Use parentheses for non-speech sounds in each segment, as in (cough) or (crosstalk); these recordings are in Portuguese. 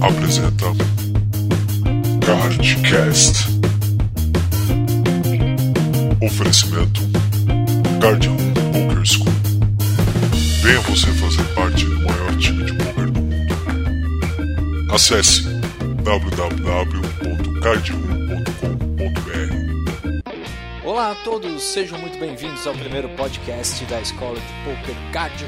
apresenta Cardcast. Oferecimento Room Poker School. Venha você fazer parte do maior time de poker do mundo. Acesse www.cardroom.com.br. Olá a todos, sejam muito bem-vindos ao primeiro podcast da Escola de Poker Card.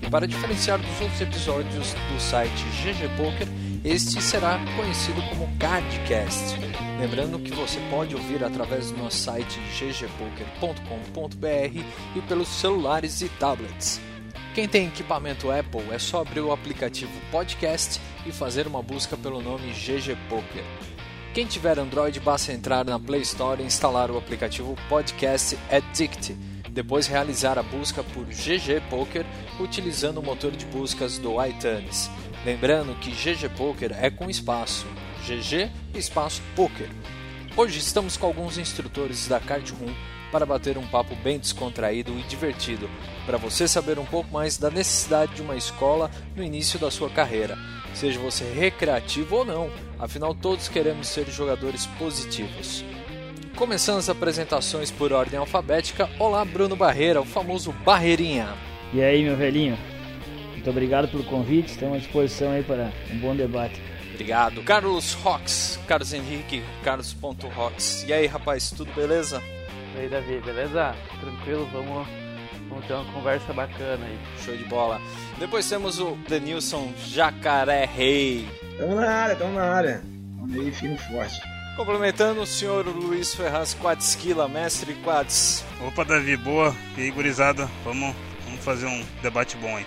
E para diferenciar dos outros episódios do site GG Poker, este será conhecido como Cardcast. Lembrando que você pode ouvir através do nosso site ggpoker.com.br e pelos celulares e tablets. Quem tem equipamento Apple é só abrir o aplicativo Podcast e fazer uma busca pelo nome GG Poker. Quem tiver Android, basta entrar na Play Store e instalar o aplicativo Podcast Addict. Depois realizar a busca por GG Poker utilizando o motor de buscas do iTunes. Lembrando que GG Poker é com espaço, GG espaço Poker. Hoje estamos com alguns instrutores da Card Room para bater um papo bem descontraído e divertido, para você saber um pouco mais da necessidade de uma escola no início da sua carreira, seja você recreativo ou não, afinal todos queremos ser jogadores positivos. Começando as apresentações por ordem alfabética, olá Bruno Barreira, o famoso Barreirinha. E aí, meu velhinho? Muito obrigado pelo convite, estamos à disposição aí para um bom debate. Obrigado. Carlos Rox, Carlos Henrique, Carlos.Rox. E aí, rapaz, tudo beleza? E aí, Davi, beleza? Tranquilo, vamos, vamos ter uma conversa bacana aí. Show de bola. Depois temos o Denilson Jacaré Rei. Tamo na área, tamo na área. Vamos aí, firme e forte. Complementando o senhor Luiz Ferraz Quadsquila, mestre Quads. Opa, Davi, boa. E aí, gurizada, vamos, vamos fazer um debate bom aí.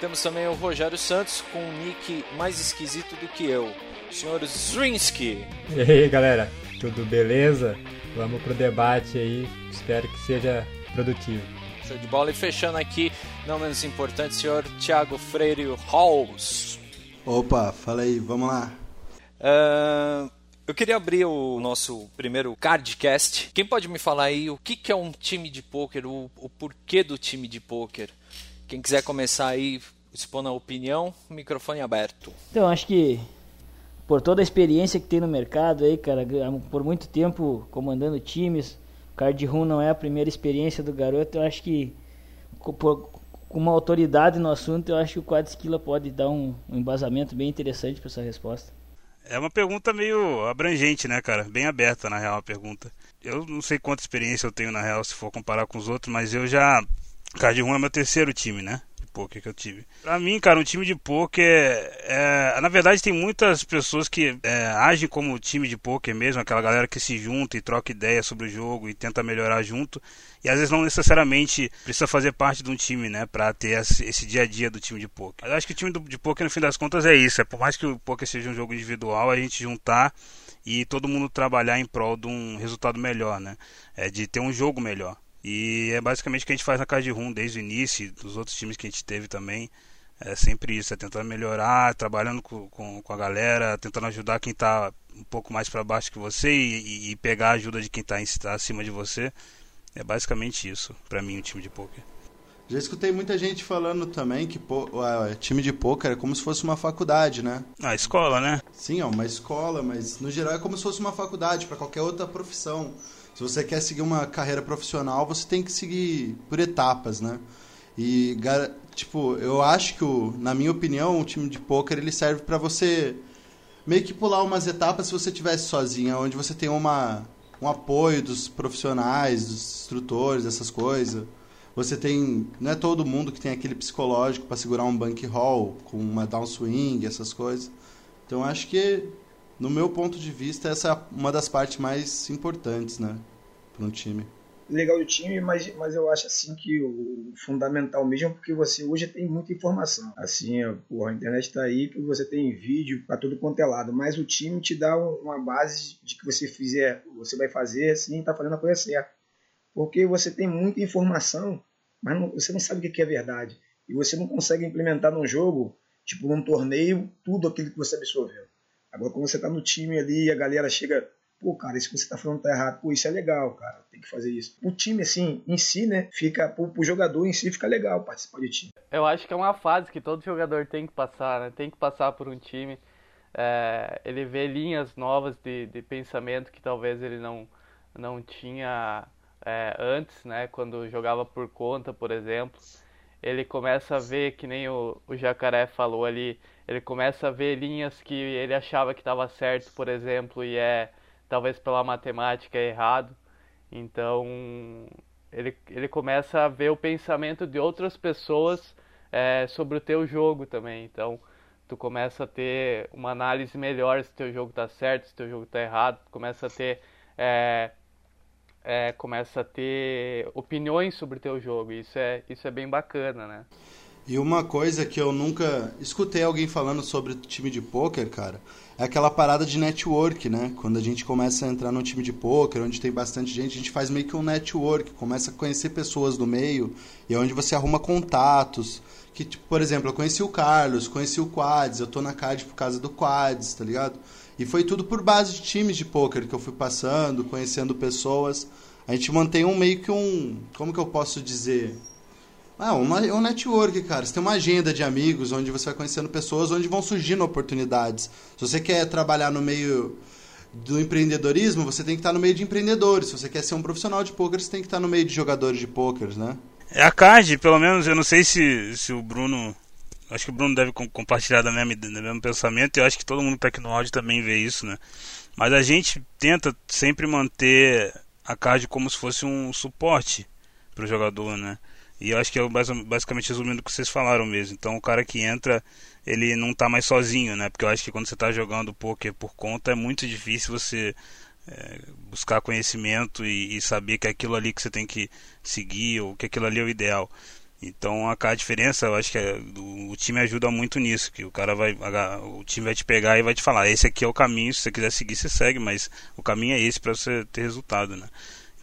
Temos também o Rogério Santos com um nick mais esquisito do que eu, o senhor Zrinsky. E aí, galera, tudo beleza? Vamos pro debate aí, espero que seja produtivo. Show de bola. E fechando aqui, não menos importante, o senhor Thiago Freire Halls. Opa, fala aí, vamos lá. Uh, eu queria abrir o nosso primeiro cardcast. Quem pode me falar aí o que, que é um time de pôquer, o, o porquê do time de pôquer? Quem quiser começar aí, expondo a opinião, microfone aberto. Então, acho que por toda a experiência que tem no mercado aí, cara, por muito tempo comandando times, o Card Room não é a primeira experiência do garoto, eu acho que com uma autoridade no assunto, eu acho que o Quadskilla pode dar um, um embasamento bem interessante para essa resposta. É uma pergunta meio abrangente, né, cara? Bem aberta, na real, a pergunta. Eu não sei quanta experiência eu tenho, na real, se for comparar com os outros, mas eu já Card 1 é meu terceiro time, né? Poker que eu tive. Pra mim, cara, um time de poker é, é, Na verdade, tem muitas pessoas que é, agem como time de poker mesmo, aquela galera que se junta e troca ideias sobre o jogo e tenta melhorar junto. E às vezes não necessariamente precisa fazer parte de um time, né? Pra ter esse, dia a dia do time de poker. Eu acho que o time de poker, no fim das contas, é isso. É por mais que o poker seja um jogo individual, a gente juntar e todo mundo trabalhar em prol de um resultado melhor, né? É de ter um jogo melhor. E é basicamente o que a gente faz na Card Room desde o início, dos outros times que a gente teve também. É sempre isso, é tentando melhorar, trabalhando com, com, com a galera, tentando ajudar quem está um pouco mais para baixo que você e, e, pegar a ajuda de quem está tá acima de você. É basicamente isso, para mim, o time de poker. Já escutei muita gente falando também que uh, time de poker é como se fosse uma faculdade, né? A escola, né? Sim, é uma escola, mas no geral é como se fosse uma faculdade para qualquer outra profissão. Se você quer seguir uma carreira profissional, você tem que seguir por etapas, né? E, tipo, eu acho que, o, na minha opinião, o time de poker ele serve para você meio que pular umas etapas se você tivesse sozinho, onde você tem uma, um apoio dos profissionais, dos instrutores, essas coisas. Você tem, não é todo mundo que tem aquele psicológico para segurar um bankroll com uma downswing, essas coisas. Então acho que no meu ponto de vista, essa é uma das partes mais importantes, né, um time. Legal o time, mas, mas eu acho assim que o fundamental mesmo é porque você hoje tem muita informação. Assim, porra, a internet está aí que você tem vídeo para tudo quanto é lado, mas o time te dá uma base de que você fizer, você vai fazer assim, tá fazendo a coisa certa. Porque você tem muita informação, mas não, você não sabe o que é verdade. E você não consegue implementar num jogo, tipo num torneio, tudo aquilo que você absorveu. Agora, quando você tá no time ali e a galera chega, pô, cara, isso que você tá falando tá errado, pô, isso é legal, cara, tem que fazer isso. O time, assim, em si, né, fica, pro, pro jogador em si, fica legal participar de time. Eu acho que é uma fase que todo jogador tem que passar, né, tem que passar por um time. é, ele vê linhas novas de, de pensamento que talvez ele não, não tinha é, antes, né? Quando jogava por conta, por exemplo. Ele começa a ver, que nem o, o Jacaré falou ali, ele começa a ver linhas que ele achava que estava certo, por exemplo, e é talvez pela matemática é errado. Então ele, ele começa a ver o pensamento de outras pessoas é, sobre o teu jogo também. Então tu começa a ter uma análise melhor se teu jogo está certo, se teu jogo está errado, tu começa a ter é, é, começa a ter opiniões sobre teu jogo. Isso é isso é bem bacana, né? E uma coisa que eu nunca escutei alguém falando sobre time de pôquer, cara, é aquela parada de network, né? Quando a gente começa a entrar num time de pôquer, onde tem bastante gente, a gente faz meio que um network, começa a conhecer pessoas do meio, e é onde você arruma contatos. Que, tipo, por exemplo, eu conheci o Carlos, conheci o Quads, eu tô na CAD por causa do Quads, tá ligado? E foi tudo por base de times de pôquer que eu fui passando, conhecendo pessoas. A gente mantém um meio que um. Como que eu posso dizer? Ah, uma, um network, cara. Você tem uma agenda de amigos onde você vai conhecendo pessoas, onde vão surgindo oportunidades. Se você quer trabalhar no meio do empreendedorismo, você tem que estar no meio de empreendedores. Se você quer ser um profissional de poker, você tem que estar no meio de jogadores de poker, né? É a CAD, pelo menos, eu não sei se, se o Bruno. Acho que o Bruno deve compartilhar da mesma, do mesmo pensamento. E eu acho que todo mundo que está aqui no áudio também vê isso, né? Mas a gente tenta sempre manter a CAD como se fosse um suporte para o jogador, né? E eu acho que é basicamente resumindo o que vocês falaram mesmo. Então o cara que entra, ele não está mais sozinho, né? Porque eu acho que quando você está jogando poker por conta é muito difícil você é, buscar conhecimento e, e, saber que é aquilo ali que você tem que seguir ou que aquilo ali é o ideal. Então a, a diferença, eu acho que é, o, o, time ajuda muito nisso, que o cara vai, o time vai te pegar e vai te falar, esse aqui é o caminho, se você quiser seguir, você segue, mas o caminho é esse para você ter resultado, né?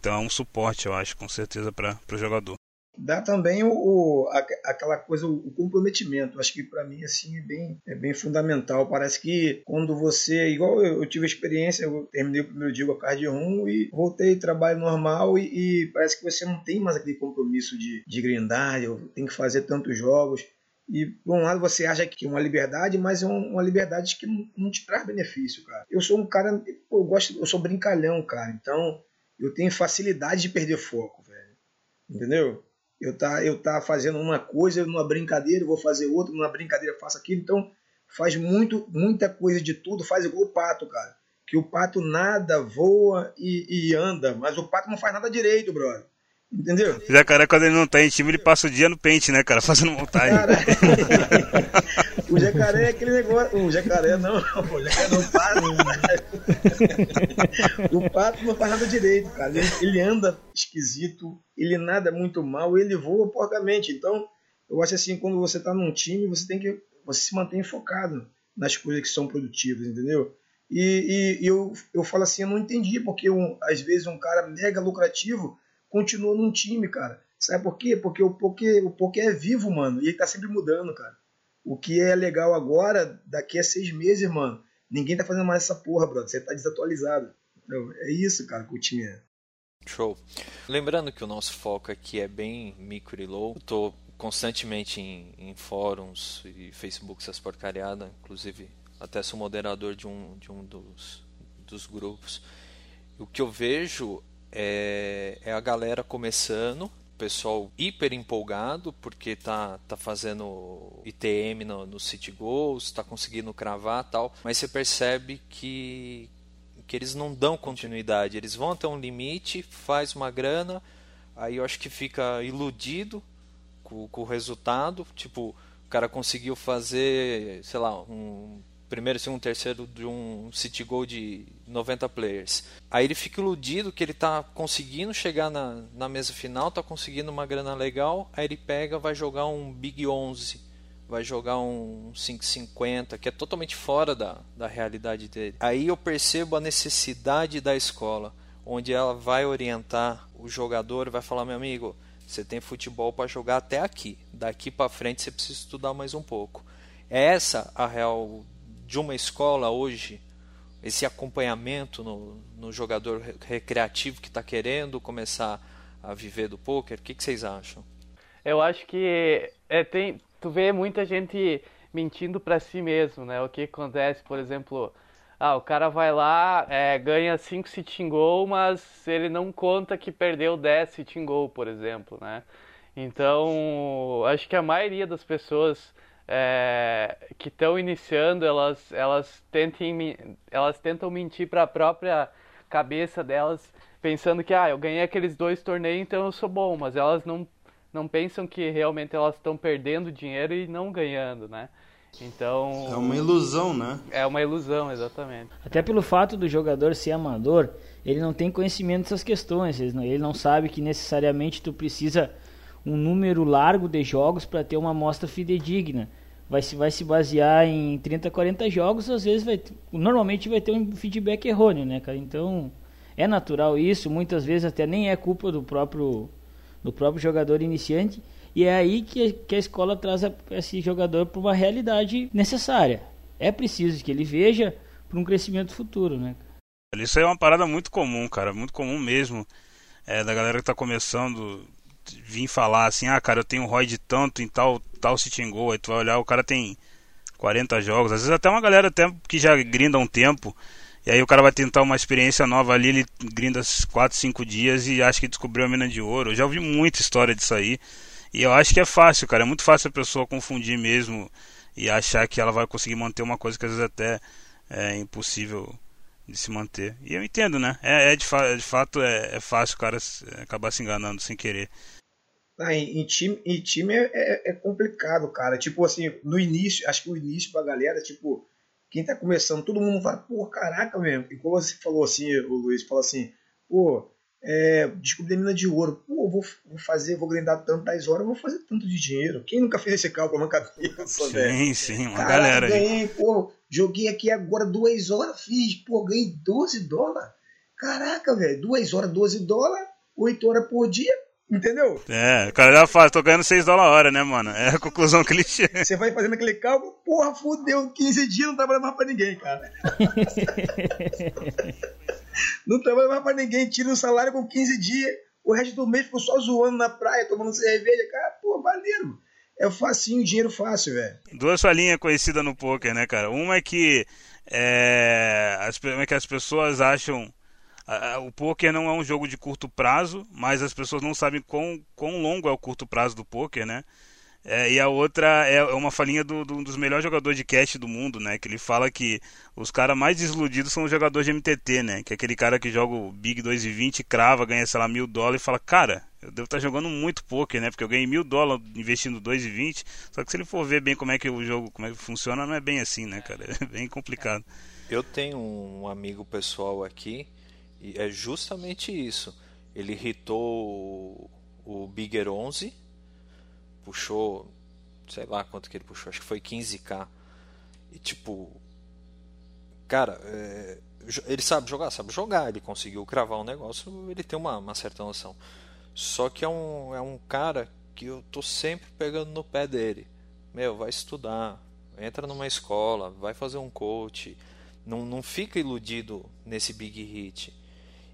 Então é um suporte, eu acho, com certeza para o jogador dá também o, o aquela coisa, o comprometimento. Acho que para mim assim é bem, é bem fundamental. Parece que quando você, igual eu, eu tive a experiência, eu terminei o primeiro dia com a Card 1 e voltei trabalho normal e, e, parece que você não tem mais aquele compromisso de, de grindar, eu tenho que fazer tantos jogos. E por um lado você acha que é uma liberdade, mas é uma liberdade que não, não te traz benefício, cara. Eu sou um cara, eu gosto, eu sou brincalhão, cara. Então eu tenho facilidade de perder foco, velho. Entendeu? Eu tá eu tá fazendo uma coisa numa brincadeira, vou fazer outra, numa brincadeira faço aquilo, então faz muito muita coisa de tudo, faz igual o pato, cara. Que o pato nada, voa e, e anda, mas o pato não faz nada direito, brother. Entendeu? O jacaré, quando ele não tá em time, ele passa o dia no pente, né, cara? Fazendo montagem. Cara, (laughs) o jacaré é aquele negócio. O jacaré não, o jacaré não para. (laughs) o pato não faz nada direito, cara. Ele, ele, anda esquisito, ele nada muito mal, ele voa porcamente. Então, eu acho assim, quando você tá num time, você tem que. Você se mantém focado nas coisas que são produtivas, entendeu? E, e, e eu, eu falo assim, eu não entendi, porque um, às vezes um cara mega lucrativo continua num time, cara. Sabe por quê? Porque o poker, o poker é vivo, mano. E ele tá sempre mudando, cara. O que é legal agora, daqui a seis meses, mano, ninguém tá fazendo mais essa porra, brother. Você tá desatualizado. É isso, cara, que o time é. Show. Lembrando que o nosso foco aqui é bem micro e low. Eu tô constantemente em, em fóruns e Facebook, essas porcariadas. Inclusive, até sou moderador de um, de um dos, dos grupos. O que eu vejo é, é a galera começando, pessoal hiper empolgado porque tá, tá fazendo ITM no, no City Goals, tá conseguindo cravar tal, mas você percebe que, que eles não dão continuidade, eles vão até um limite, faz uma grana, aí eu acho que fica iludido com, com o resultado, tipo, o cara conseguiu fazer, sei lá, um primeiro, segundo, terceiro de um City Goal de 90 players. Aí ele fica iludido que ele está conseguindo chegar na, na mesa final, está conseguindo uma grana legal, aí ele pega, vai jogar um Big 11, vai jogar um 550, que é totalmente fora da, da realidade dele. Aí eu percebo a necessidade da escola, onde ela vai orientar o jogador, vai falar, meu amigo, você tem futebol para jogar até aqui, daqui para frente você precisa estudar mais um pouco. É essa a real de uma escola hoje, esse acompanhamento no, no jogador recreativo que está querendo começar a viver do poker? O que, que vocês acham? Eu acho que é, tem, tu vê muita gente mentindo para si mesmo, né? O que acontece, por exemplo, ah, o cara vai lá, é, ganha 5 sitting goal, mas ele não conta que perdeu 10 sitting goal, por exemplo, né? Então, acho que a maioria das pessoas é, que estão iniciando, elas, elas, tentem, elas tentam mentir para a própria cabeça delas, pensando que, ah, eu ganhei aqueles dois torneios, então eu sou bom, mas elas não, não pensam que realmente elas estão perdendo dinheiro e não ganhando, né? Então. É uma ilusão, né? É uma ilusão, exatamente. Até pelo fato do jogador ser amador, ele não tem conhecimento dessas questões. Ele não sabe que necessariamente tu precisa um número largo de jogos para ter uma amostra fidedigna. Vai se, vai se basear em 30, 40 jogos, às vezes vai. Normalmente vai ter um feedback errôneo, né, cara? Então. É natural isso, muitas vezes até nem é culpa do próprio, do próprio jogador iniciante e é aí que, que a escola traz a, esse jogador para uma realidade necessária. É preciso que ele veja para um crescimento futuro, né? Isso aí é uma parada muito comum, cara, muito comum mesmo. É, da galera que está começando vir falar assim, ah, cara, eu tenho um ROI de tanto em tal, tal sitting goal, aí tu vai olhar, o cara tem 40 jogos, às vezes até uma galera até que já grinda um tempo, e aí o cara vai tentar uma experiência nova ali, ele grinda 4, 5 dias e acha que descobriu a mina de ouro. Eu já ouvi muita história disso aí. E eu acho que é fácil, cara. É muito fácil a pessoa confundir mesmo e achar que ela vai conseguir manter uma coisa que às vezes até é impossível de se manter. E eu entendo, né? É, é de, fa de, fato é, é, fácil o cara acabar se enganando sem querer. Ah, em, em, time, em time é, é, é, complicado, cara. Tipo assim, no início, acho que o início pra galera, tipo, quem tá começando, todo mundo fala, pô, caraca mesmo. E como você falou assim, o Luiz falou assim, pô, é, descobri a mina de ouro. Pô, vou, vou fazer, vou grindar tantas horas, vou fazer tanto de dinheiro. Quem nunca fez esse cálculo na cabeça, sim, velho? Sim, sim, uma Caraca, galera. Ganhei, pô, joguei aqui agora duas horas, fiz, pô, ganhei 12 dólares. Caraca, velho, duas horas, 12 dólares, 8 horas por dia, entendeu? É, o cara já fala, tô ganhando 6 dólares a hora, né, mano? É a conclusão que ele chega. Você vai fazendo aquele cálculo, porra, fudeu, 15 dias não trabalha mais pra ninguém, cara. (laughs) não trabalha mais pra ninguém, tira o salário com 15 dias, o resto do mês ficou só zoando na praia, tomando cerveja, cara, pô, valeu. É facinho, dinheiro fácil, velho. Duas falinhas conhecidas no poker, né, cara? Uma é que, é, as, é que as pessoas acham o poker não é um jogo de curto prazo, mas as pessoas não sabem quão, quão longo é o curto prazo do poker, né? É, e a outra é, é uma falinha do, do, dos melhores jogadores de cash do mundo, né? Que ele fala que os caras mais desiludidos são os jogadores de MTT, né? Que é aquele cara que joga o Big 2,20, crava, ganha, sei lá, mil dólares e fala, cara, eu devo estar tá jogando muito poker, né? Porque eu ganhei mil dólares investindo 2,20. Só que se ele for ver bem como é que o jogo, como é que funciona, não é bem assim, né, cara? (laughs) É bem complicado. Eu tenho um amigo pessoal aqui e é justamente isso. Ele hitou o Bigger 11 puxou, sei lá quanto que ele puxou, acho que foi 15k. E tipo, cara, é, ele sabe jogar, sabe jogar, ele conseguiu cravar um negócio, ele tem uma, uma certa noção. Só que é um, é um cara que eu tô sempre pegando no pé dele. Meu, vai estudar, entra numa escola, vai fazer um coach, não, não fica iludido nesse big hit.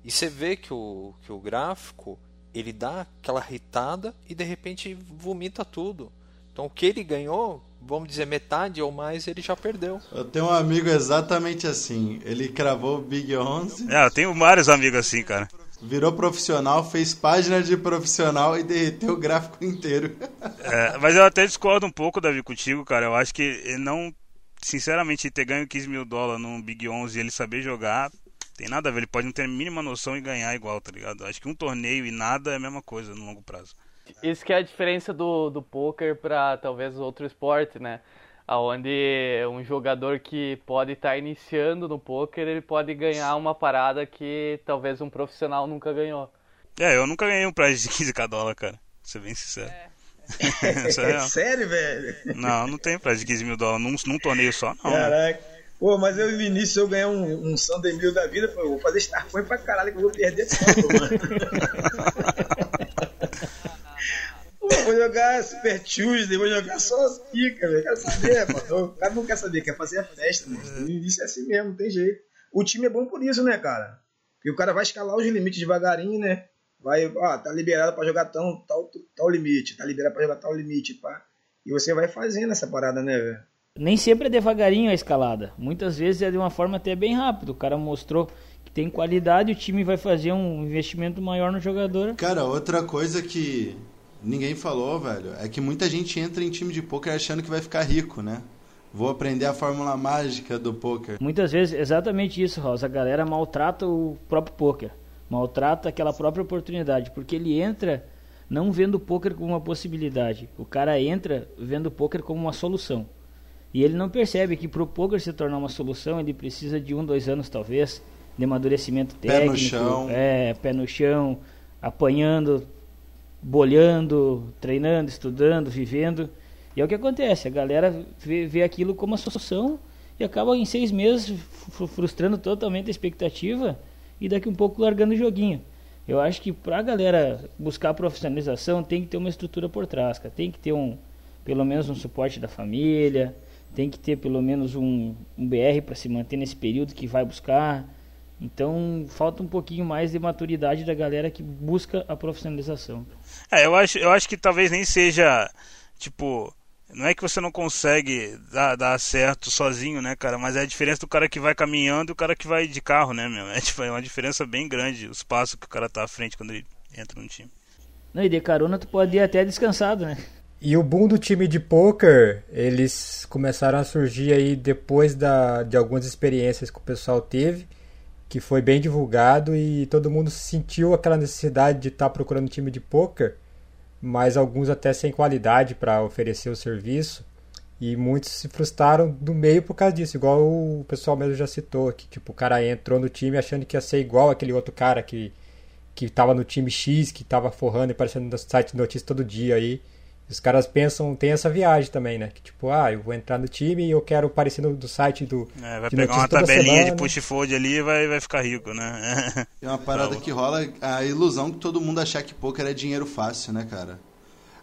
E você vê que o, que o gráfico ele dá aquela ritada e de repente vomita tudo. Então o que ele ganhou, vamos dizer metade ou mais, ele já perdeu. Eu tenho um amigo exatamente assim. Ele cravou o Big 11. É, eu tenho vários amigos assim, cara. Virou profissional, fez página de profissional e derreteu o gráfico inteiro. (laughs) É, mas eu até discordo um pouco, Davi, contigo, cara. Eu acho que não, sinceramente, ter ganho 15 mil dólares num Big 11 e ele saber jogar, tem nada a ver, ele pode não ter a mínima noção e ganhar igual, tá ligado? Acho que um torneio e nada é a mesma coisa no longo prazo. Isso que é a diferença do, do poker para talvez outro esporte, né? Onde um jogador que pode estar tá iniciando no poker, ele pode ganhar uma parada que talvez um profissional nunca ganhou. É, eu nunca ganhei um prize de 15k dólar, cara. Pra ser bem sincero. É. (laughs) (laughs) é sério, velho? Não, não tem prize de 15 mil dólares num, num torneio só, não. Caraca. Pô, mas eu no início eu ganhar um, um Sunday Mil da vida, pô, eu vou fazer Starcoin pra caralho que eu vou perder tanto, mano. (laughs) pô, vou jogar Super Tuesday, vou jogar só pica, velho. Quero saber, mano. O cara não quer saber, quer fazer a festa, mano. No início é assim mesmo, não tem jeito. O time é bom por isso, né, cara? Porque o cara vai escalar os limites devagarinho, né? Vai, ó, tá liberado pra jogar tão, tal, tal limite, tá liberado pra jogar tal limite, pá. E você vai fazendo essa parada, né, velho? Nem sempre é devagarinho a escalada. Muitas vezes é de uma forma até bem rápida. O cara mostrou que tem qualidade, o time vai fazer um investimento maior no jogador. Cara, outra coisa que ninguém falou, velho, é que muita gente entra em time de poker achando que vai ficar rico, né? Vou aprender a fórmula mágica do poker. Muitas vezes, exatamente isso, Rosa. A galera maltrata o próprio poker. Maltrata aquela própria oportunidade. Porque ele entra não vendo o poker como uma possibilidade. O cara entra vendo o poker como uma solução. E ele não percebe que para o poker se tornar uma solução, ele precisa de um, dois anos talvez, de amadurecimento técnico. Pé no chão. É, pé no chão, apanhando, bolhando, treinando, estudando, vivendo. E é o que acontece, a galera vê, vê aquilo como uma solução e acaba em seis meses frustrando totalmente a expectativa e daqui um pouco largando o joguinho. Eu acho que para a galera buscar a profissionalização tem que ter uma estrutura por trás, cara. tem que ter um, pelo menos um suporte da família, tem que ter pelo menos um, um BR para se manter nesse período que vai buscar. Então falta um pouquinho mais de maturidade da galera que busca a profissionalização. É, eu acho, eu acho que talvez nem seja tipo não é que você não consegue dar, dar, certo sozinho, né, cara? Mas é a diferença do cara que vai caminhando e o cara que vai de carro, né, meu? É, (laughs) tipo, é uma diferença bem grande o espaço que o cara tá à frente quando ele entra no time. Não, e de carona tu pode ir até descansado, né? E o boom do time de poker, eles começaram a surgir aí depois da, de algumas experiências que o pessoal teve, que foi bem divulgado e todo mundo sentiu aquela necessidade de estar tá procurando time de poker mas alguns até sem qualidade para oferecer o serviço. E muitos se frustraram do meio por causa disso, igual o pessoal mesmo já citou, que tipo, o cara entrou no time achando que ia ser igual aquele outro cara que, que tava no time X, que tava forrando e aparecendo no site de notícias todo dia aí. Os caras pensam, tem essa viagem também, né? Que tipo, ah, eu vou entrar no time e eu quero aparecer no do site do. É, vai pegar uma tabelinha semana. de push fold ali e vai, vai ficar rico, né? (laughs) É uma parada que rola a ilusão que todo mundo achar que poker é dinheiro fácil, né, cara?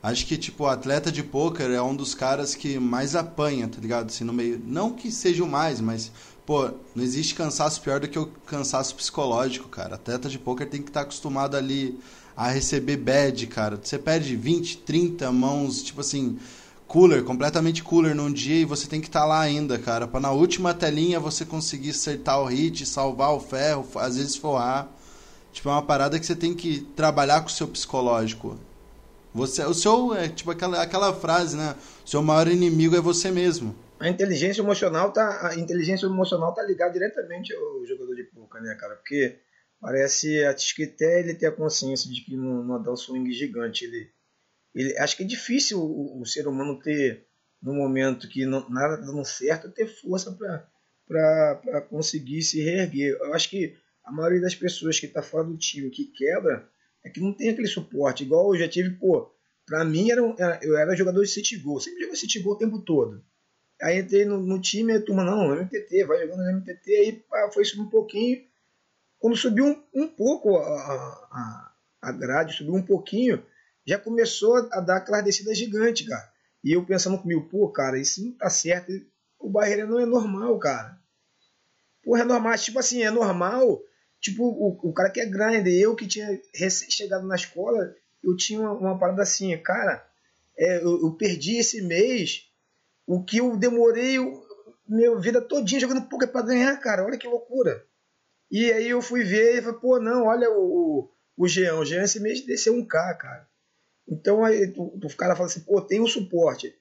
Acho que, tipo, o atleta de poker é um dos caras que mais apanha, tá ligado? Assim, no meio. Não que seja o mais, mas, pô, não existe cansaço pior do que o cansaço psicológico, cara. Atleta de poker tem que estar tá acostumado ali a receber bad, cara. Você perde 20, 30 mãos, tipo assim, cooler, completamente cooler num dia e você tem que estar tá lá ainda, cara, para na última telinha você conseguir acertar o hit, salvar o ferro, às vezes forrar. Tipo, é uma parada que você tem que trabalhar com o seu psicológico. Você, o seu, é tipo aquela, aquela frase, né? O seu maior inimigo é você mesmo. A inteligência emocional tá, a inteligência emocional tá ligada diretamente ao jogador de poker, né, cara? Porque Parece que até ele ter a consciência de que não, não dá um swing gigante. Ele, ele, acho que é difícil o, o ser humano ter, no momento que não, nada tá dando certo, ter força para conseguir se reerguer. Eu acho que a maioria das pessoas que está fora do time, que quebra, é que não tem aquele suporte. Igual eu já tive, pô, pra mim era, era eu era jogador de City Goal, sempre joguei City Goal o tempo todo. Aí entrei no, no time e a turma, não, MTT, vai jogando no MTT, aí pá, foi isso um pouquinho quando subiu um, um pouco a, a, a grade, subiu um pouquinho, já começou a dar aquela descida gigante, cara. E eu pensando comigo, pô, cara, isso não tá certo. O barreira não é normal, cara. Porra, é normal. Tipo assim, é normal. Tipo, o, o cara que é grande, eu que tinha recém-chegado na escola, eu tinha uma, uma parada assim, cara, é, eu, eu, perdi esse mês o que eu demorei minha vida todinha jogando poker para ganhar, cara. Olha que loucura. E aí eu fui ver e falei, pô, não, olha o, o, Jean, o Jean esse mês desceu um K, cara. Então aí o cara fala assim, pô, tem um suporte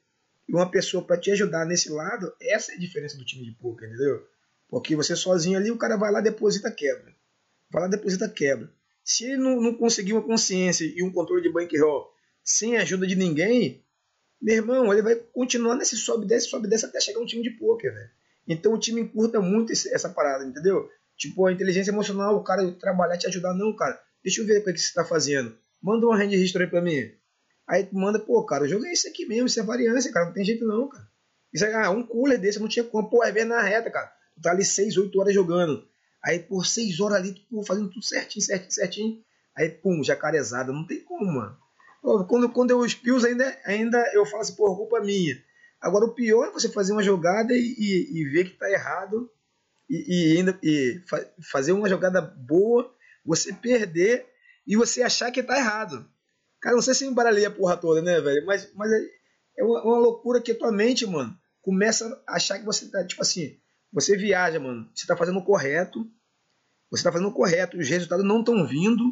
e uma pessoa para te ajudar nesse lado, essa é a diferença do time de poker, entendeu? Porque você sozinho ali, o cara vai lá, deposita, quebra. Vai lá, deposita, quebra. Se ele não, não conseguir uma consciência e um controle de bankroll sem ajuda de ninguém, meu irmão, ele vai continuar nesse sobe desce, sobe desce até chegar um time de poker, velho. Então o time encurta muito esse, essa parada, entendeu? Tipo, a inteligência emocional, o cara trabalhar, te ajudar. Não, cara, deixa eu ver o que, é que você está fazendo. Manda uma hand history para mim. Aí tu manda, pô, cara, o jogo é isso aqui mesmo, isso é variância, cara, não tem jeito não, cara. Isso é, ah, um cooler desse não tinha como. Pô, é ver na reta, cara. Tu tá ali 6, 8 horas jogando. Aí, por 6 horas ali, tu pô, fazendo tudo certinho, certinho, certinho. Aí, pum, jacarezada. Não tem como, mano. Pô, quando, quando eu espio ainda, ainda eu falo assim, pô, culpa minha. Agora, o pior é você fazer uma jogada e, e, e ver que tá errado e, e ainda e fa fazer uma jogada boa, você perder e você achar que tá errado. Cara, não sei se embaralhei a porra toda, né, velho? Mas, mas é, é uma, uma, loucura que a tua mente, mano, começa a achar que você tá, tipo assim, você viaja, mano, você tá fazendo o correto, você tá fazendo o correto, os resultados não estão vindo,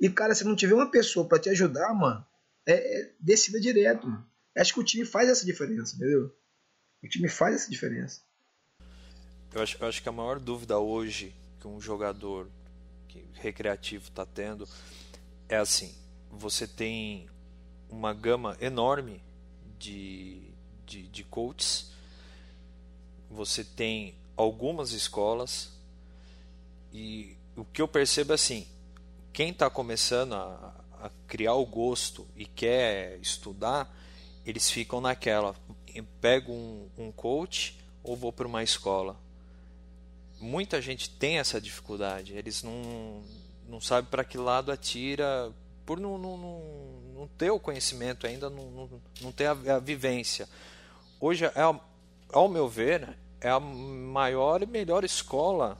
e, cara, se não tiver uma pessoa para te ajudar, mano, é, é decida direto, mano. Acho que o time faz essa diferença, entendeu? O time faz essa diferença. Eu acho, eu acho que a maior dúvida hoje que um jogador recreativo está tendo é assim: você tem uma gama enorme de, de, de coaches, você tem algumas escolas, e o que eu percebo é assim: quem está começando a, a, criar o gosto e quer estudar, eles ficam naquela: pego um, um coach ou vou para uma escola. Muita gente tem essa dificuldade, eles não, não sabem para que lado atira por não, não, não, ter o conhecimento ainda, não, não, não ter a, a vivência. Hoje, é, ao meu ver, é a maior e melhor escola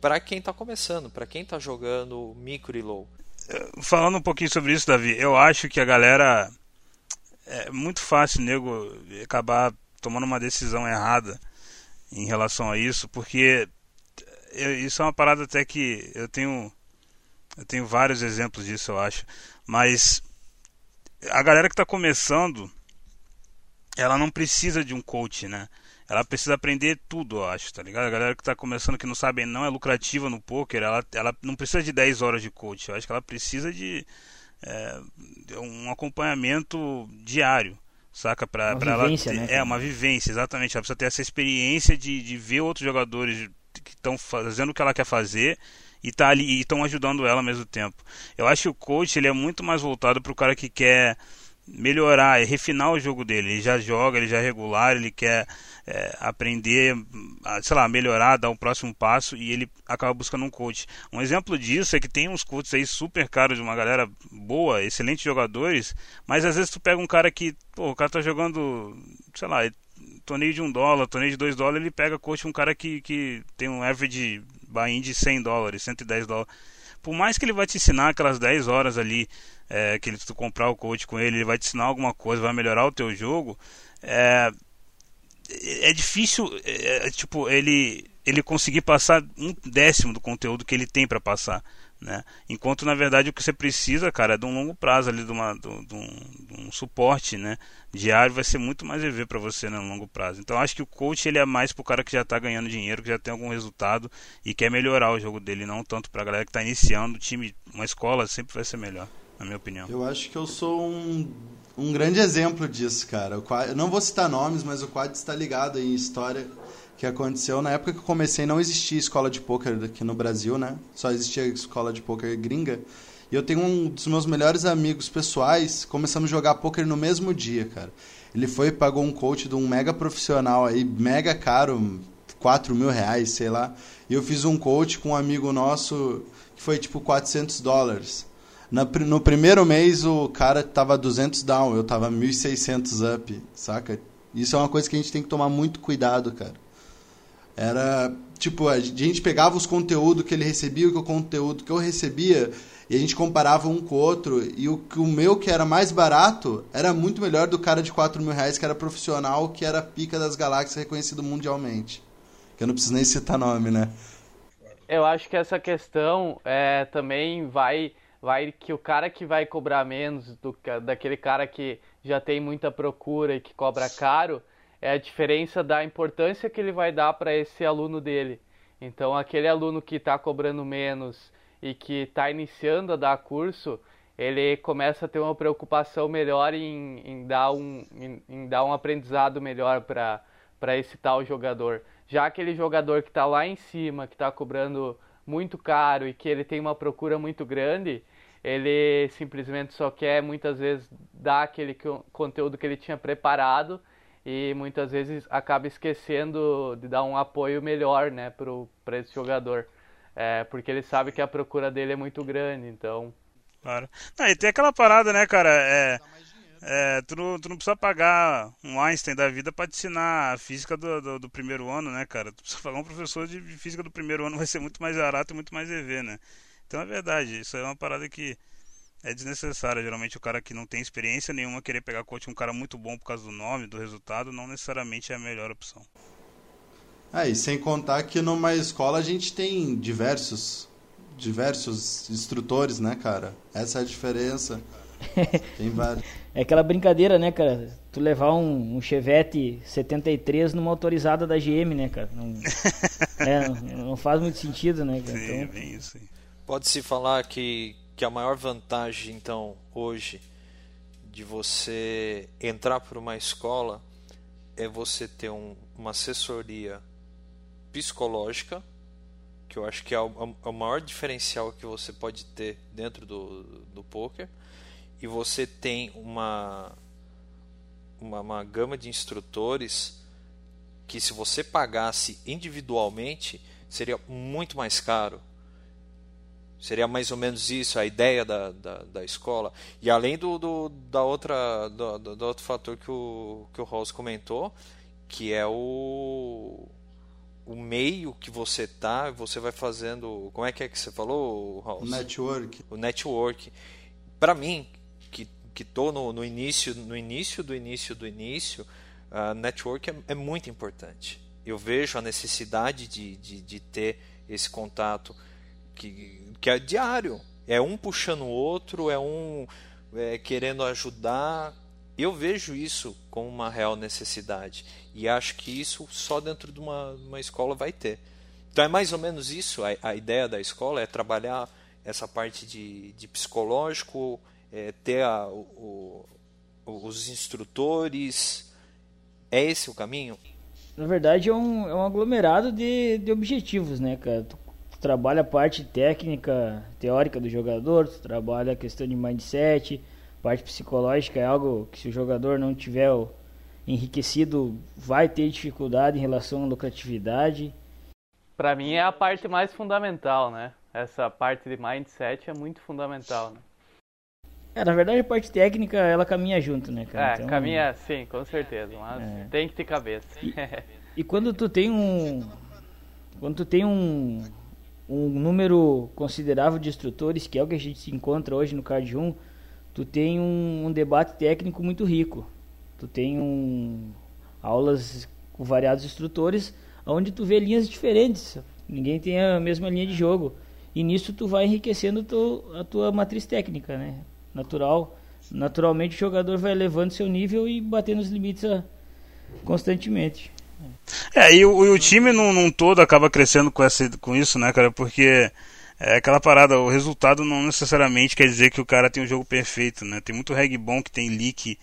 para quem está começando, para quem está jogando micro e low. Falando um pouquinho sobre isso, Davi, eu acho que a galera é muito fácil nego acabar tomando uma decisão errada em relação a isso, porque isso é uma parada até que eu tenho eu tenho vários exemplos disso, eu acho. Mas a galera que está começando, ela não precisa de um coach, né? Ela precisa aprender tudo, eu acho, tá ligado? A galera que está começando, que não sabe, não é lucrativa no poker, ela, ela não precisa de 10 horas de coach. Eu acho que ela precisa de, é, um acompanhamento diário saca? Pra, pra ela ter, né, é uma vivência, exatamente. Ela precisa ter essa experiência de, de ver outros jogadores que estão fazendo o que ela quer fazer e tá ali e estão ajudando ela ao mesmo tempo. Eu acho que o coach ele é muito mais voltado para o cara que quer melhorar e refinar o jogo dele. Ele já joga, ele já é regular, ele quer é, aprender, a, sei lá, melhorar, dar um próximo passo e ele acaba buscando um coach. Um exemplo disso é que tem uns coaches aí super caros de uma galera boa, excelentes jogadores, mas às vezes tu pega um cara que, pô, o cara tá jogando, sei lá, torneio de um dólar, torneio de dois dólares, ele pega coach um cara que, que tem um average buy-in de 100 dólares, 110 dólares. Por mais que ele vai te ensinar aquelas 10 horas ali, é, que ele, tu comprar o coach com ele, ele vai te ensinar alguma coisa, vai melhorar o teu jogo, é, é difícil, é, tipo, ele, ele conseguir passar um décimo do conteúdo que ele tem para passar. Né? Enquanto na verdade o que você precisa, cara, é de um longo prazo ali, de, uma, de, um, de um, suporte né? diário, vai ser muito mais EV para você né, no longo prazo. Então acho que o coach ele é mais pro cara que já está ganhando dinheiro, que já tem algum resultado e quer melhorar o jogo dele, não tanto para a galera que está iniciando. O time, uma escola sempre vai ser melhor, na minha opinião. Eu acho que eu sou um, um grande exemplo disso, cara. Eu não vou citar nomes, mas o Quad está ligado em história que aconteceu na época que eu comecei não existia escola de poker aqui no Brasil, né? Só existia escola de poker gringa. E eu tenho um dos meus melhores amigos pessoais, começamos a jogar poker no mesmo dia, cara. Ele foi e pagou um coach de um mega profissional aí, mega caro, 4 mil reais, sei lá. E eu fiz um coach com um amigo nosso que foi tipo 400 dólares. no primeiro mês o cara tava 200 down, eu tava 1.600 up, saca? Isso é uma coisa que a gente tem que tomar muito cuidado, cara. Era tipo, a gente pegava os conteúdos que ele recebia e o conteúdo que eu recebia e a gente comparava um com o outro e o, o meu que era mais barato era muito melhor do cara de 4 mil reais que era profissional, que era pica das galáxias reconhecido mundialmente. Que eu não preciso nem citar nome, né? Eu acho que essa questão é, também vai, vai que o cara que vai cobrar menos do, daquele cara que já tem muita procura e que cobra caro, é a diferença da importância que ele vai dar para esse aluno dele. Então, aquele aluno que está cobrando menos e que está iniciando a dar curso, ele começa a ter uma preocupação melhor em, em dar, um, em, em, dar um aprendizado melhor para esse tal jogador. Já aquele jogador que está lá em cima, que está cobrando muito caro e que ele tem uma procura muito grande, ele simplesmente só quer muitas vezes dar aquele conteúdo que ele tinha preparado e muitas vezes acaba esquecendo de dar um apoio melhor né, para esse jogador. É, porque ele sabe que a procura dele é muito grande, então. Claro. E tem aquela parada, né, cara? É, é, tu, não, tu não precisa pagar um Einstein da vida para te ensinar a física do, do, do, primeiro ano, né, cara? Tu precisa pagar um professor de física do primeiro ano, vai ser muito mais barato e muito mais EV, né? Então é verdade, isso é uma parada que é desnecessária. Geralmente o cara que não tem experiência nenhuma querer pegar coach um cara muito bom por causa do nome, do resultado, não necessariamente é a melhor opção. É, e sem contar que numa escola a gente tem diversos diversos instrutores, né, cara? Essa é a diferença. (laughs) Tem vários. É aquela brincadeira, né, cara? Tu levar um, um Chevette 73 numa autorizada da GM, né, cara? Não, (laughs) é, não, não faz muito sentido, né, cara? Sim, Então, bem isso aí. Pode-se falar que, que a maior vantagem, então, hoje, de você entrar por uma escola é você ter um- uma assessoria psicológica, que eu acho que é o, é o maior diferencial que você pode ter dentro do, do poker, e você tem uma, uma, uma gama de instrutores que se você pagasse individualmente seria muito mais caro. Seria mais ou menos isso a ideia da, da, da escola. E além do, do, da outra, do, do- outro fator que o, que o Rose comentou, que é o, o meio que você tá, você vai fazendo. Como é que é que você falou, O Rose? network. o network. Para mim, que que tô no, no início, no início do início do início, a network é, é muito importante. Eu vejo a necessidade de, de, de ter esse contato que, que é diário. É um puxando o outro, é um é, querendo ajudar. Eu vejo isso como uma real necessidade. E acho que isso só dentro de uma, uma escola vai ter. Então é mais ou menos isso. A, a ideia da escola é trabalhar essa parte de, de psicológico, é, ter a, o, os instrutores. É esse o caminho? Na verdade, é um, é um aglomerado de, de objetivos, né, cara? Tu trabalha a parte técnica, teórica do jogador, tu trabalha a questão de mindset, parte psicológica é algo que se o jogador não tiver enriquecido, vai ter dificuldade em relação à lucratividade. Pra mim é a parte mais fundamental, né? Essa parte de mindset é muito fundamental, né? É, na verdade, a parte técnica, ela caminha junto, né, cara? É, Então, caminha sim, com certeza, mas É. tem que ter cabeça. E quando tu tem um quando tu tem um um número considerável de instrutores, que é o que a gente se encontra hoje no Card 1, tu tem um, um debate técnico muito rico. Tu tem um aulas com variados instrutores, onde tu vê linhas diferentes. Ninguém tem a mesma linha de jogo. E nisso tu vai enriquecendo tu, a tua matriz técnica, né? Natural. Naturalmente o jogador vai elevando seu nível e batendo os limites a- constantemente. É, e o, o time num, num todo acaba crescendo com, essa, com isso, né, cara? Porque é aquela parada, o resultado não necessariamente quer dizer que o cara tem um jogo perfeito, né? Tem muito reg bom que tem leak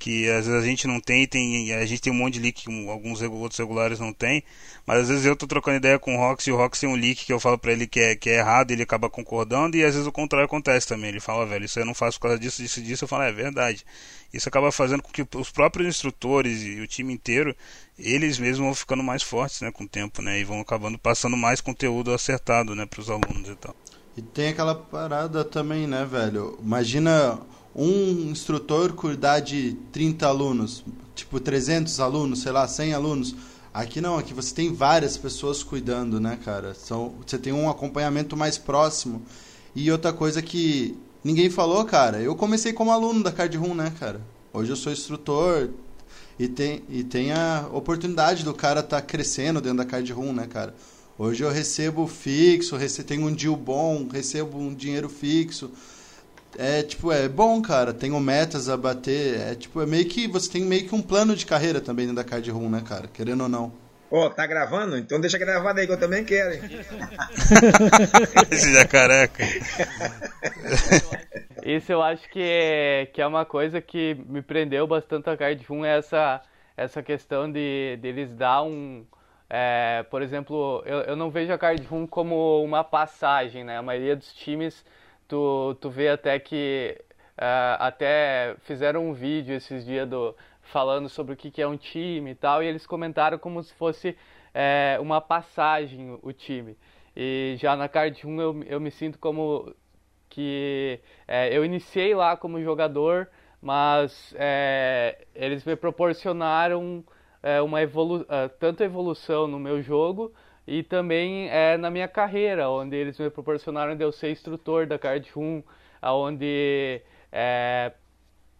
que às vezes a gente não tem, tem a gente tem um monte de leak que alguns outros regulares não tem, mas às vezes eu tô trocando ideia com o Rox e o Rox tem um leak que eu falo pra ele que é, que é errado, ele acaba concordando e às vezes o contrário acontece também. Ele fala, "Ó, velho, isso eu não faço por causa disso, disso, disso. Eu falo, é verdade. Isso acaba fazendo com que os próprios instrutores e o time inteiro, eles mesmos vão ficando mais fortes, né, com o tempo, né, e vão acabando passando mais conteúdo acertado, né, pros alunos e tal. E tem aquela parada também, né, velho? Imagina um instrutor cuidar de 30 alunos, tipo 300 alunos, sei lá, 100 alunos. Aqui não, aqui você tem várias pessoas cuidando, né, cara? São, você tem um acompanhamento mais próximo. E outra coisa que ninguém falou, cara, eu comecei como aluno da Card Room, né, cara? Hoje eu sou instrutor e tem, e tem a oportunidade do cara estar crescendo dentro da Card Room, né, cara? Hoje eu recebo fixo, rece tenho um deal bom, recebo um dinheiro fixo. É tipo, é bom, cara. Tenho metas a bater. É tipo, é meio que. Você tem meio que um plano de carreira também dentro da Card Room, né, cara? Querendo ou não. Ó, tá gravando? Então deixa gravado aí que eu também quero, hein? (laughs) Esse jacareca. Isso (laughs) eu acho que é, que é uma coisa que me prendeu bastante a Card Room, é essa, essa questão de, de eles dar um... é, por exemplo, eu, eu não vejo a Card Room como uma passagem, né? A maioria dos times, tu, tu vê até que... é, até fizeram um vídeo esses dias do, falando sobre o que, que é um time e tal, e eles comentaram como se fosse é, uma passagem o time. E já na Card 1 eu, eu me sinto como que é, eu iniciei lá como jogador, mas é, eles me proporcionaram é, uma evolu é, tanto evolução no meu jogo e também é, na minha carreira, onde eles me proporcionaram de eu ser instrutor da Card 1, onde é,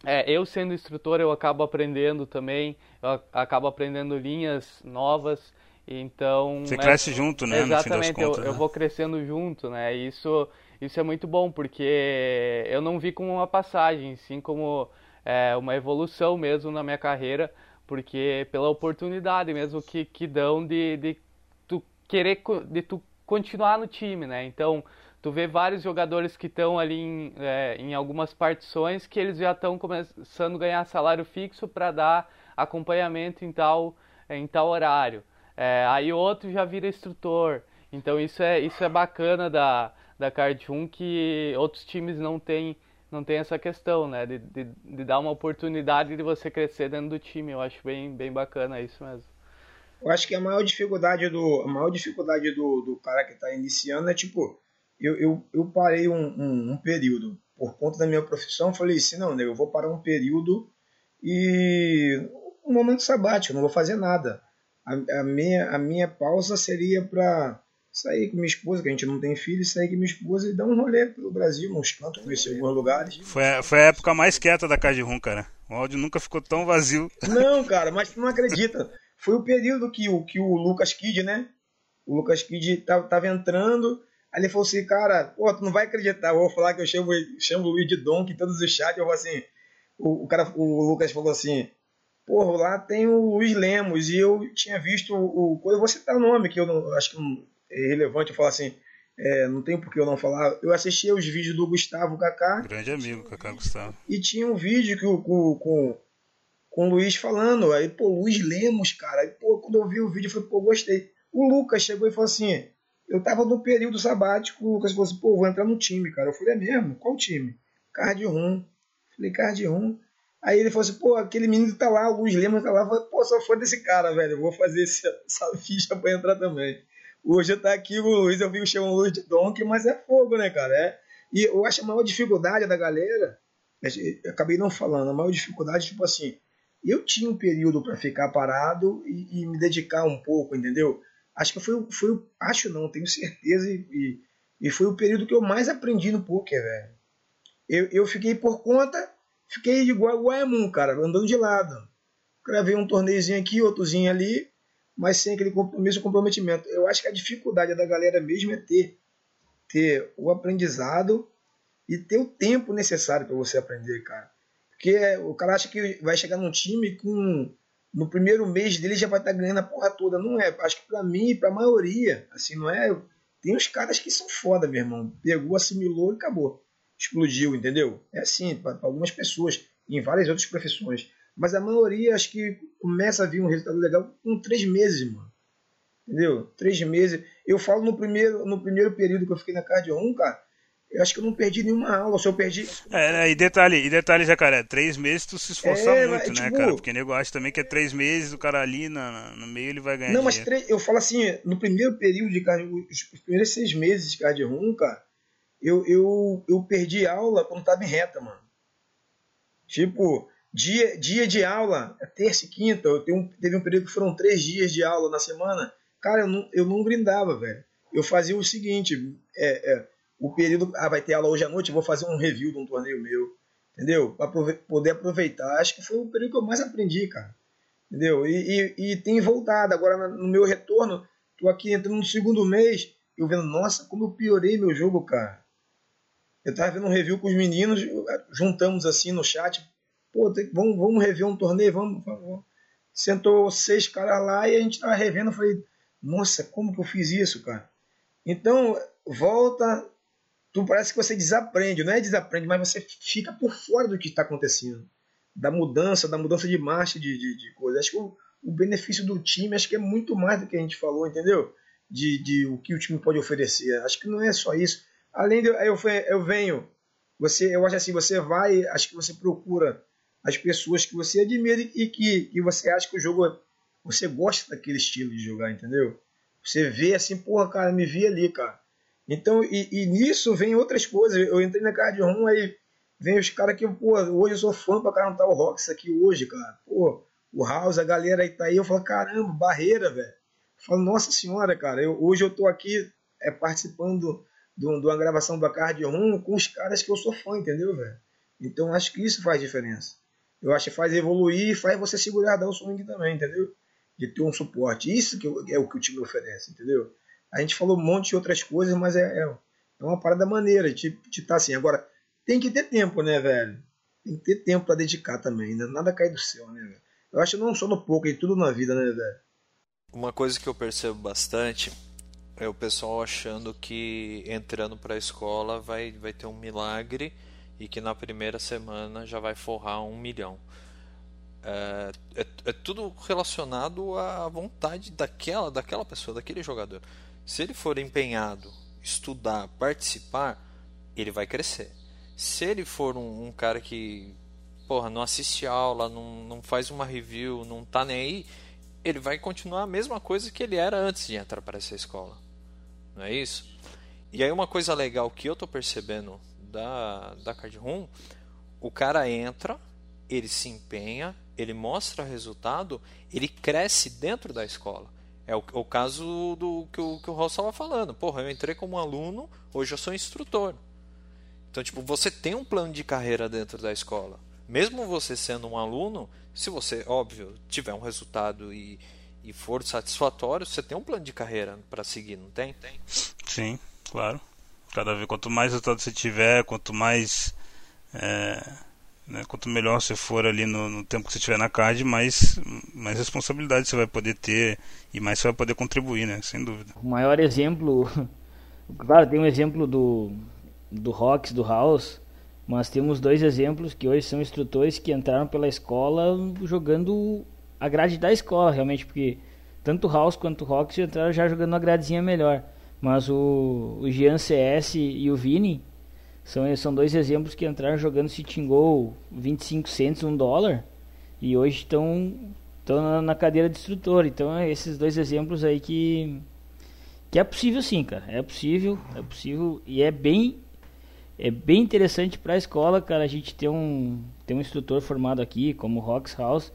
é, eu sendo instrutor eu acabo aprendendo também, eu acabo aprendendo linhas novas, então... Você cresce junto, né? Exatamente, contas, eu, né? eu vou crescendo junto, né? Isso, isso é muito bom, porque eu não vi como uma passagem, sim como é, uma evolução mesmo na minha carreira, porque pela oportunidade mesmo que, que dão de, de querer de tu continuar no time, né? Então tu vê vários jogadores que estão ali em, é, em algumas partições que eles já estão começando a ganhar salário fixo para dar acompanhamento em tal em tal horário. É, aí outro já vira instrutor. Então isso é isso é bacana da da Card 1 que outros times não têm não tem essa questão, né? De, de, de, dar uma oportunidade de você crescer dentro do time. Eu acho bem, bem bacana isso mesmo. Eu acho que a maior dificuldade do, a maior dificuldade do, do cara que está iniciando é tipo, eu, eu, eu parei um, um, um, período por conta da minha profissão. Falei assim: não, né, eu vou parar um período e um momento sabático, não vou fazer nada. A, a minha, a minha pausa seria para sair com minha esposa, que a gente não tem filho, sair com minha esposa e dar um rolê pelo Brasil, nos cantos, conhecer alguns lugares. Foi, a, foi a época mais quieta da Rum, cara. O áudio nunca ficou tão vazio. Não, cara, mas tu não acredita. Foi o período que o, que o Lucas Kid, né? O Lucas Kid tava, tava entrando. Aí ele falou assim, cara, pô, tu não vai acreditar, eu vou falar que eu chamo, chamo o Luiz de Donk em todos os chats, eu vou assim, o, o, cara, o Lucas falou assim, porra, lá tem o Luiz Lemos, e eu tinha visto o, o eu vou citar o nome, que eu não, acho que não, é relevante eu falar assim, é, não tem por que eu não falar. Eu assisti os vídeos do Gustavo Kaká. Grande amigo, Kaká Gustavo. E tinha um vídeo que, com, com, com o Luiz falando. Aí, pô, Luiz Lemos, cara. Aí, pô, quando eu vi o vídeo, eu falei, pô, gostei. O Lucas chegou e falou assim: eu tava no período sabático. O Lucas falou assim, pô, vou entrar no time, cara. Eu falei, é mesmo? Qual time? Card Room. Falei, Card Room. Aí ele falou assim, pô, aquele menino tá lá, o Luiz Lemos tá lá. Eu falei, pô, só foi desse cara, velho. Eu vou fazer essa, (laughs) essa ficha pra entrar também. Hoje tá aqui o Luiz, eu vi o chamam Luiz de Donk, mas é fogo, né, cara? É, e eu acho a maior dificuldade da galera, eu acabei não falando, a maior dificuldade, tipo assim, eu tinha um período para ficar parado e, e, me dedicar um pouco, entendeu? Acho que foi, foi acho não, tenho certeza, e, e foi o período que eu mais aprendi no poker, velho. Eu, eu fiquei por conta, fiquei igual o Guaiamun, cara, andando de lado. Gravei um torneiozinho aqui, outrozinho ali, mas sem aquele compromisso comprometimento. Eu acho que a dificuldade da galera mesmo é ter, ter o aprendizado e ter o tempo necessário para você aprender, cara. Porque o cara acha que vai chegar num time com no primeiro mês dele já vai estar tá ganhando a porra toda. Não é. Acho que para mim para a maioria, assim, não é. Tem uns caras que são foda, meu irmão. Pegou, assimilou e acabou. Explodiu, entendeu? É assim, para algumas pessoas, em várias outras profissões. Mas a maioria acho que começa a vir um resultado legal com três meses, mano. Entendeu? Três meses. Eu falo no primeiro, no primeiro período que eu fiquei na Cardio 1, cara, eu acho que eu não perdi nenhuma aula, só eu perdi. É, né, e detalhe, e detalhe, Jacaré, três meses tu se esforça é, muito, né, tipo, cara? Porque o nego acha também que é três meses, o cara ali na, no meio ele vai ganhar. Não, mas três, eu falo assim, no primeiro período de cardio, os primeiros seis meses de cardio 1, cara, eu, eu, eu perdi aula quando tava em reta, mano. Tipo, Dia, dia de aula, é terça e quinta, eu tenho, teve um período que foram três dias de aula na semana. Cara, eu não, eu não brindava, velho. Eu fazia o seguinte: é, é, o período. Ah, vai ter aula hoje à noite, vou fazer um review de um torneio meu. Entendeu? Para poder aproveitar. Acho que foi o período que eu mais aprendi, cara. Entendeu? E, e, e tem voltado. Agora, no meu retorno, tô aqui entrando no segundo mês, eu vendo, nossa, como eu piorei meu jogo, cara. Eu tava vendo um review com os meninos, juntamos assim no chat, Pô, tem, vamos, vamos rever um torneio, vamos, vamos. Sentou seis caras lá e a gente tava revendo. Eu falei, nossa, como que eu fiz isso, cara? Então, volta. Tu parece que você desaprende, não é desaprende, mas você fica por fora do que está acontecendo. Da mudança, da mudança de marcha de, de, de coisa. Acho que o, o benefício do time acho que é muito mais do que a gente falou, entendeu? De, de o que o time pode oferecer. Acho que não é só isso. Além de eu, eu venho, você, eu acho assim, você vai, acho que você procura as pessoas que você admira e que, que você acha que o jogo. Você gosta daquele estilo de jogar, entendeu? Você vê assim, porra, cara, me vi ali, cara. Então, e, e nisso vem outras coisas. Eu entrei na Card Room, aí vem os caras que, pô, hoje eu sou fã pra cantar o Rox aqui hoje, cara. Pô, o House, a galera aí tá aí. Eu falo, caramba, barreira, velho. Eu falo, nossa senhora, cara, eu, hoje eu tô aqui é, participando de uma gravação do Card Room com os caras que eu sou fã, entendeu, velho? Então acho que isso faz diferença. Eu acho que faz evoluir e faz você segurar dar o swing também, entendeu? De ter um suporte. Isso que é o que o time oferece, entendeu? A gente falou um monte de outras coisas, mas é, é, é uma parada maneira de estar tá assim. Agora, tem que ter tempo, né, velho? Tem que ter tempo para dedicar também. Né? Nada cai do céu, né, velho? Eu acho que não só no pouco, e tudo na vida, né, velho? Uma coisa que eu percebo bastante é o pessoal achando que entrando para a escola vai, vai ter um milagre e que na primeira semana já vai forrar um milhão. É, é, é, tudo relacionado à vontade daquela, daquela pessoa, daquele jogador. Se ele for empenhado, estudar, participar, ele vai crescer. Se ele for um, um cara que porra, não assiste aula, não, não faz uma review, não tá nem aí, ele vai continuar a mesma coisa que ele era antes de entrar para essa escola. Não é isso? E aí uma coisa legal que eu tô percebendo da, da Card Room, o cara entra, ele se empenha, ele mostra resultado, ele cresce dentro da escola. É o, o caso do que o, que o Ross estava falando. Porra, eu entrei como aluno, hoje eu sou instrutor. Então, tipo, você tem um plano de carreira dentro da escola. Mesmo você sendo um aluno, se você, óbvio, tiver um resultado e, e for satisfatório, você tem um plano de carreira para seguir, não tem? Tem. Sim, claro. Cada vez quanto mais resultado você tiver, quanto mais é, né, quanto melhor você for ali no, no, tempo que você tiver na CAD, mais, mais responsabilidade você vai poder ter e mais você vai poder contribuir, né? Sem dúvida. O maior exemplo, (laughs) claro, tem um exemplo do do Rocks, do House, mas temos dois exemplos que hoje são instrutores que entraram pela escola jogando a grade da escola, realmente, porque tanto o House quanto o Rocks entraram já jogando uma gradezinha melhor. Mas o, o Jean CS e o Vini são, são dois exemplos que entraram jogando Sitting Goal 25 centos, 1 dólar. E hoje estão na, na cadeira de instrutor. Então, é esses dois exemplos aí que, que é possível sim, cara. É possível, é possível. E é bem é bem interessante para a escola, cara, a gente ter um, ter um instrutor formado aqui, como o Rocks House,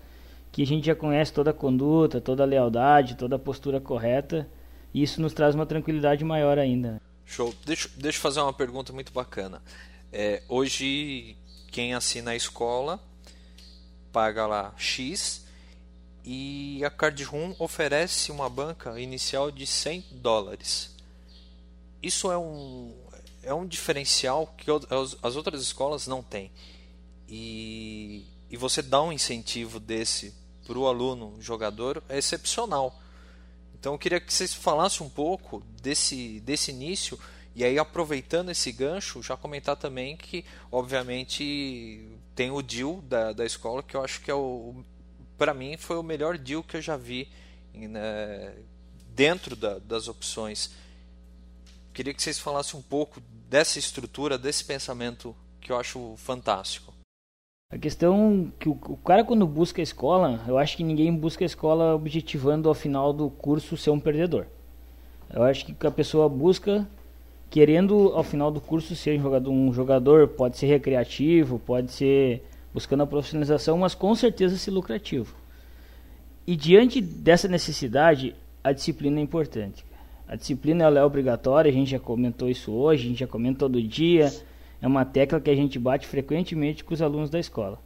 que a gente já conhece toda a conduta, toda a lealdade, toda a postura correta e isso nos traz uma tranquilidade maior ainda. Show. Deixa, deixa eu fazer uma pergunta muito bacana. É, hoje, quem assina a escola paga lá X e a Card Room oferece uma banca inicial de 100 dólares. Isso é um, é um diferencial que as outras escolas não têm. E, e você dá um incentivo desse para o aluno jogador é excepcional. Então eu queria que vocês falassem um pouco desse, desse início e aí aproveitando esse gancho, já comentar também que obviamente tem o deal da, da escola que eu acho que é o para mim foi o melhor deal que eu já vi né, dentro da, das opções. Queria que vocês falassem um pouco dessa estrutura, desse pensamento que eu acho fantástico. A questão que o, cara quando busca a escola, eu acho que ninguém busca a escola objetivando ao final do curso ser um perdedor. Eu acho que a pessoa busca querendo ao final do curso ser um jogador, um jogador pode ser recreativo, pode ser buscando a profissionalização, mas com certeza ser lucrativo. E diante dessa necessidade, a disciplina é importante. A disciplina é obrigatória, a gente já comentou isso hoje, a gente já comenta todo dia é uma tecla que a gente bate frequentemente com os alunos da escola.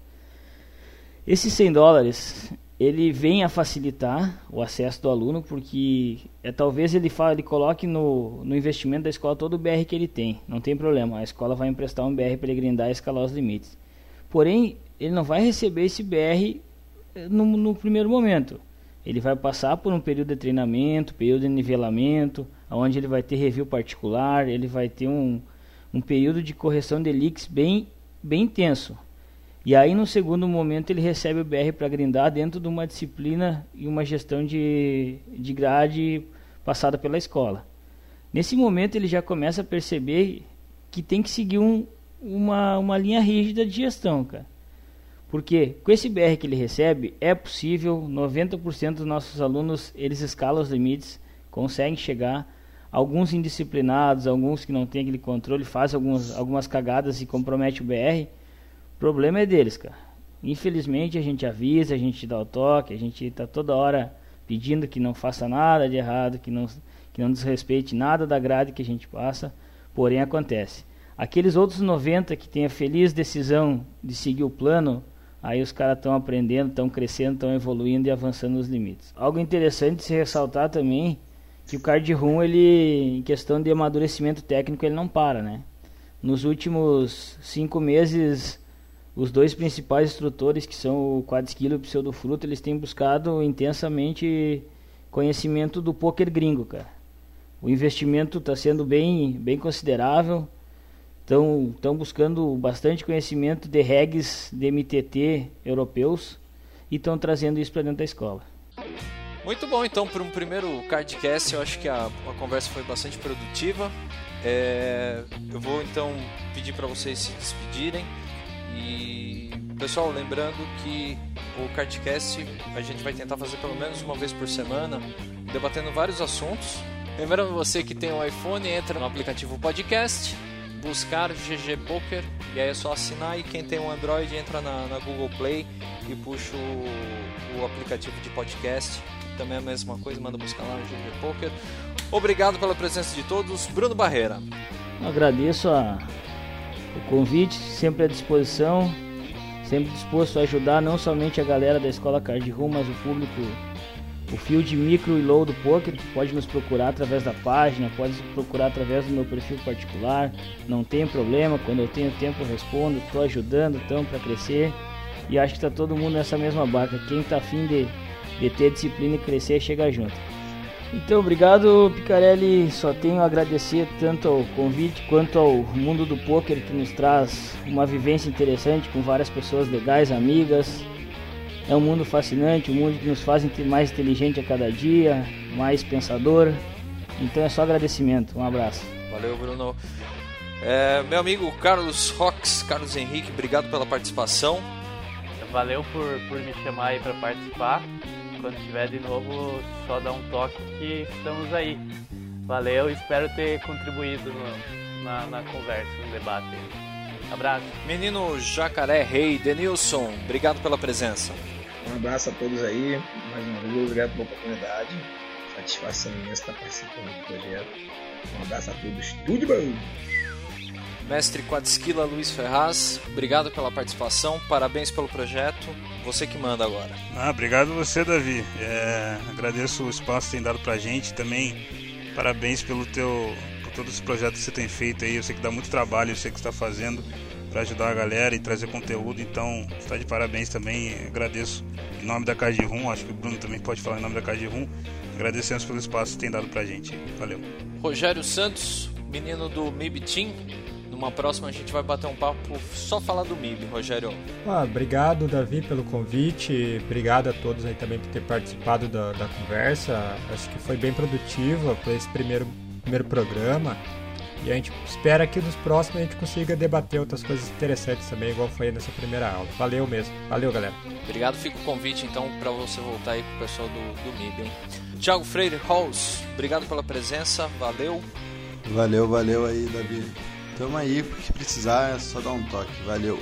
Esses 100 dólares, ele vem a facilitar o acesso do aluno, porque é, talvez ele, fala, ele coloque no, no investimento da escola todo o BR que ele tem. Não tem problema, a escola vai emprestar um BR para ele grindar e escalar os limites. Porém, ele não vai receber esse BR eh, no, no primeiro momento. Ele vai passar por um período de treinamento, período de nivelamento, onde ele vai ter review particular, ele vai ter um, um período de correção de leaks bem, bem intenso. E aí, no segundo momento, ele recebe o BR para grindar dentro de uma disciplina e uma gestão de, de grade passada pela escola. Nesse momento, ele já começa a perceber que tem que seguir um, uma, uma linha rígida de gestão, cara. Porque com esse BR que ele recebe, é possível, 90% dos nossos alunos, eles escalam os limites, conseguem chegar alguns indisciplinados, alguns que não têm aquele controle, fazem algumas, algumas cagadas e comprometem o BR. O problema é deles, cara. Infelizmente a gente avisa, a gente dá o toque, a gente está toda hora pedindo que não faça nada de errado, que não, que não desrespeite nada da grade que a gente passa. Porém, acontece. Aqueles outros 90 que têm a feliz decisão de seguir o plano, aí os caras estão aprendendo, estão crescendo, estão evoluindo e avançando nos limites. Algo interessante se ressaltar também que o card room, ele, em questão de amadurecimento técnico, ele não para, né? Nos últimos cinco meses, os dois principais instrutores, que são o Quadskill e o Pseudofruto, eles têm buscado intensamente conhecimento do poker gringo, cara. O investimento está sendo bem, bem considerável. Estão buscando bastante conhecimento de regs de MTT europeus e estão trazendo isso para dentro da escola. Muito bom, então, para um primeiro cardcast, eu acho que a, a conversa foi bastante produtiva. É, eu vou então pedir para vocês se despedirem. E pessoal, lembrando que o Cardcast a gente vai tentar fazer pelo menos uma vez por semana, debatendo vários assuntos. Lembrando você que tem um iPhone, entra no aplicativo Podcast, buscar GG Poker e aí é só assinar. E quem tem um Android entra na, na Google Play e puxa o, o, aplicativo de podcast. Também é a mesma coisa, manda buscar lá no GG Poker. Obrigado pela presença de todos. Bruno Barreira. agradeço a, o convite, sempre à disposição, sempre disposto a ajudar não somente a galera da Escola Card Room, mas o público, o field micro e low do poker, pode nos procurar através da página, pode procurar através do meu perfil particular, não tem problema, quando eu tenho tempo eu respondo, estou ajudando, estamos para crescer e acho que está todo mundo nessa mesma barca, quem está afim de, de ter disciplina e crescer, chega junto. Então, obrigado, Picarelli. Só tenho a agradecer tanto ao convite quanto ao mundo do poker que nos traz uma vivência interessante com várias pessoas legais, amigas. É um mundo fascinante, um mundo que nos faz mais inteligente a cada dia, mais pensador. Então é só agradecimento. Um abraço. Valeu, Bruno. É, meu amigo Carlos Rox, Carlos Henrique, obrigado pela participação. Valeu por, por me chamar aí para participar quando tiver de novo, só dá um toque que estamos aí. Valeu, espero ter contribuído no, na, na, conversa, no debate. Abraço. Menino Jacaré Rei, Denilson, obrigado pela presença. Um abraço a todos aí, mais uma vez, obrigado pela oportunidade. Satisfação imensa estar participando do projeto. Um abraço a todos, tudo bom! Mestre Quadesquila Luiz Ferraz, obrigado pela participação, parabéns pelo projeto. Você que manda agora. Ah, obrigado você, Davi. É, agradeço o espaço que tem dado pra gente. Também parabéns pelo teu por todo esse projeto que você tem feito aí. Eu sei que dá muito trabalho, eu sei que está fazendo para ajudar a galera e trazer conteúdo. Então, está de parabéns também. Agradeço em nome da Card Rum. Acho que o Bruno também pode falar em nome da Card Rum. Agradecemos pelo espaço que tem dado pra gente. Valeu. Rogério Santos, menino do MIB Team numa próxima a gente vai bater um papo só falar do MIB, Rogério. Ah, obrigado, Davi, pelo convite. Obrigado a todos aí também por ter participado da, da conversa. Acho que foi bem produtiva para esse primeiro, primeiro programa. E a gente espera que nos próximos a gente consiga debater outras coisas interessantes também, igual foi nessa primeira aula. Valeu mesmo. Valeu, galera. Obrigado. Fica o convite, então, para você voltar aí com o pessoal do, do MIB, hein? Thiago Freire Halls, obrigado pela presença. Valeu. Valeu, valeu aí, Davi. Tamo aí, porque precisar é só dar um toque. Valeu.